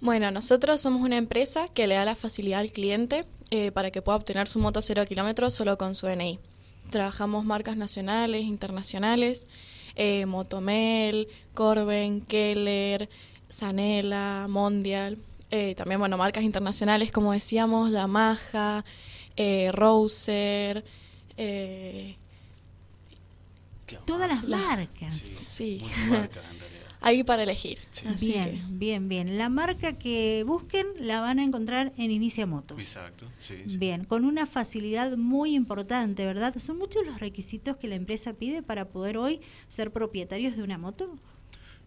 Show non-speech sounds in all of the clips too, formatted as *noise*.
Bueno, nosotros somos una empresa que le da la facilidad al cliente eh, para que pueda obtener su moto cero kilómetros solo con su DNI. Trabajamos marcas nacionales, internacionales, eh, Motomel, Corben, Keller, Sanela, Mondial. Eh, también, bueno, marcas internacionales, como decíamos, Yamaha, eh, Rouser. Eh, Todas las marcas. Sí. multimarca, en realidad. Ahí para elegir. Sí. Así bien, que- bien, bien. La marca que busquen la van a encontrar en Inicia Motos. Exacto, sí, sí. Bien, con una facilidad muy importante, ¿verdad? ¿Son muchos los requisitos que la empresa pide para poder hoy ser propietarios de una moto?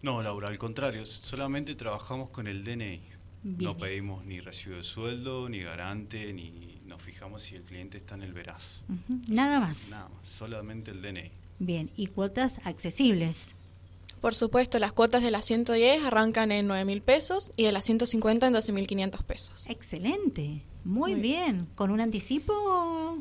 No, Laura, al contrario, solamente trabajamos con el DNI. Bien. No pedimos ni recibo de sueldo, ni garante, ni nos fijamos si el cliente está en el veraz. Nada más. Nada más, solamente el DNI. Bien, y cuotas accesibles. Por supuesto, las cuotas de las 110 arrancan en 9 mil pesos y de las 150 en 12 mil 500 pesos. Excelente, muy, Muy bien. ¿Con un anticipo?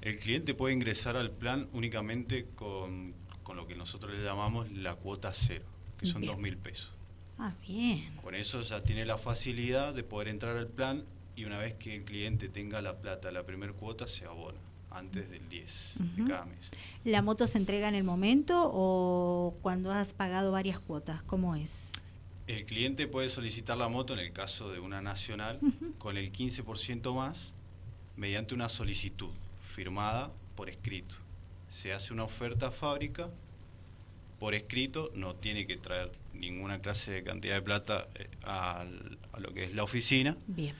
El cliente puede ingresar al plan únicamente con, con lo que nosotros le llamamos la cuota cero, que son dos mil pesos. Ah, bien. Con eso ya tiene la facilidad de poder entrar al plan y una vez que el cliente tenga la plata, la primera cuota se abona antes del 10 Ujú. de cada mes. ¿La moto se entrega en el momento o cuando has pagado varias cuotas? ¿Cómo es? El cliente puede solicitar la moto en el caso de una nacional con el 15% más mediante una solicitud firmada por escrito. Se hace una oferta a fábrica por escrito, no tiene que traer ninguna clase de cantidad de plata eh, a lo que es la oficina. Bien.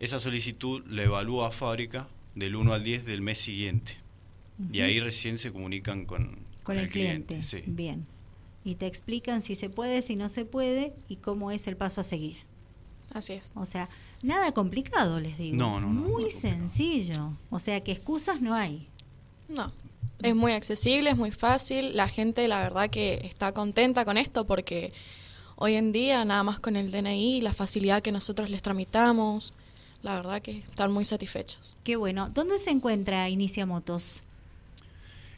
Esa solicitud la evalúa a fábrica del 1 al 10 del mes siguiente. Y ahí recién se comunican con, con el cliente. sí. Bien. Y te explican si se puede, si no se puede y cómo es el paso a seguir. Así es. O sea, nada complicado, les digo. No, no, no, Muy no sencillo. O sea, que excusas no hay. No, es muy accesible, es muy fácil. La gente, la verdad, que está contenta con esto porque hoy en día, nada más con el DNI, la facilidad que nosotros les tramitamos, la verdad que están muy satisfechos. Qué bueno. ¿Dónde se encuentra Inicia Motos?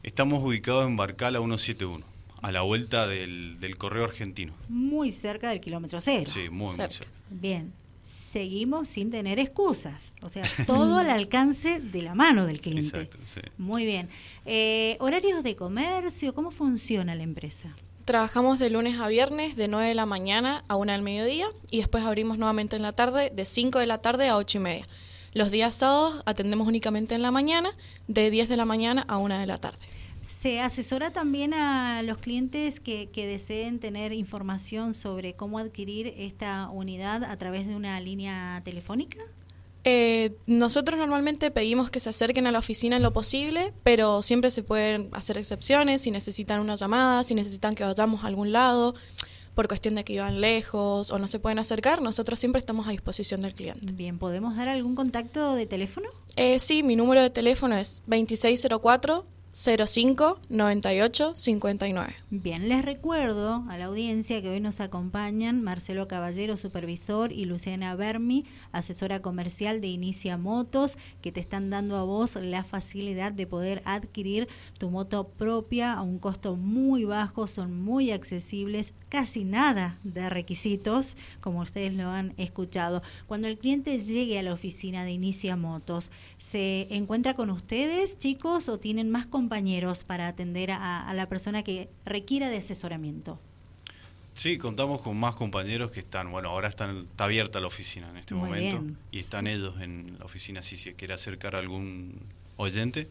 Estamos ubicados en Barcala 171, a la vuelta del, del correo argentino. Muy cerca del kilómetro cero. Sí, muy, cerca. Bien. Seguimos sin tener excusas. O sea, todo al *laughs* alcance de la mano del cliente. Exacto, sí. Muy bien. Eh, ¿Horarios de comercio? ¿Cómo funciona la empresa? Trabajamos de lunes a viernes de 9 de la mañana a 1 del mediodía y después abrimos nuevamente en la tarde de 5 de la tarde a 8 y media. Los días sábados atendemos únicamente en la mañana de 10 de la mañana a 1 de la tarde. ¿Se asesora también a los clientes que, que deseen tener información sobre cómo adquirir esta unidad a través de una línea telefónica? Eh, nosotros normalmente pedimos que se acerquen a la oficina en lo posible, pero siempre se pueden hacer excepciones si necesitan una llamada, si necesitan que vayamos a algún lado, por cuestión de que iban lejos o no se pueden acercar, nosotros siempre estamos a disposición del cliente. Bien, ¿podemos dar algún contacto de teléfono? Eh, sí, mi número de teléfono es 2604 05 98 59. Bien, les recuerdo a la audiencia que hoy nos acompañan Marcelo Caballero, supervisor, y Luciana Bermi, asesora comercial de Inicia Motos, que te están dando a vos la facilidad de poder adquirir tu moto propia a un costo muy bajo, son muy accesibles, casi nada de requisitos, como ustedes lo han escuchado. Cuando el cliente llegue a la oficina de Inicia Motos, ¿se encuentra con ustedes, chicos, o tienen más compañeros para atender a, a la persona que requiera de asesoramiento? Sí, contamos con más compañeros que están, bueno, ahora están, está abierta la oficina en este Muy momento bien. y están ellos en la oficina si se quiere acercar a algún oyente,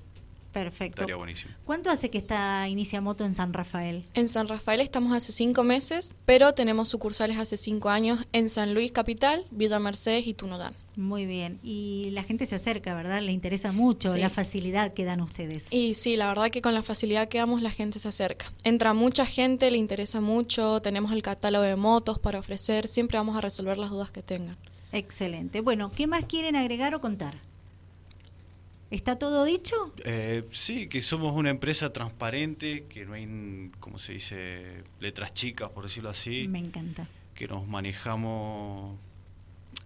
Perfecto. estaría buenísimo. ¿Cuánto hace que está Inicia Moto en San Rafael? En San Rafael estamos hace cinco meses, pero tenemos sucursales hace cinco años en San Luis Capital, Villa Mercedes y Tunodán. Muy bien. Y la gente se acerca, ¿verdad? Le interesa mucho Sí. la facilidad que dan ustedes. Y sí, la verdad que con la facilidad que damos la gente se acerca. Entra mucha gente, le interesa mucho, tenemos el catálogo de motos para ofrecer, siempre vamos a resolver las dudas que tengan. Excelente. Bueno, ¿qué más quieren agregar o contar? ¿Está todo dicho? Eh, sí, que somos una empresa transparente, que no hay, como se dice, letras chicas, por decirlo así, Me encanta. que nos manejamos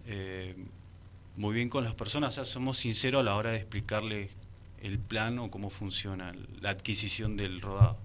eh, muy bien con las personas, o sea, somos sinceros a la hora de explicarle el plan o cómo funciona la adquisición del rodado.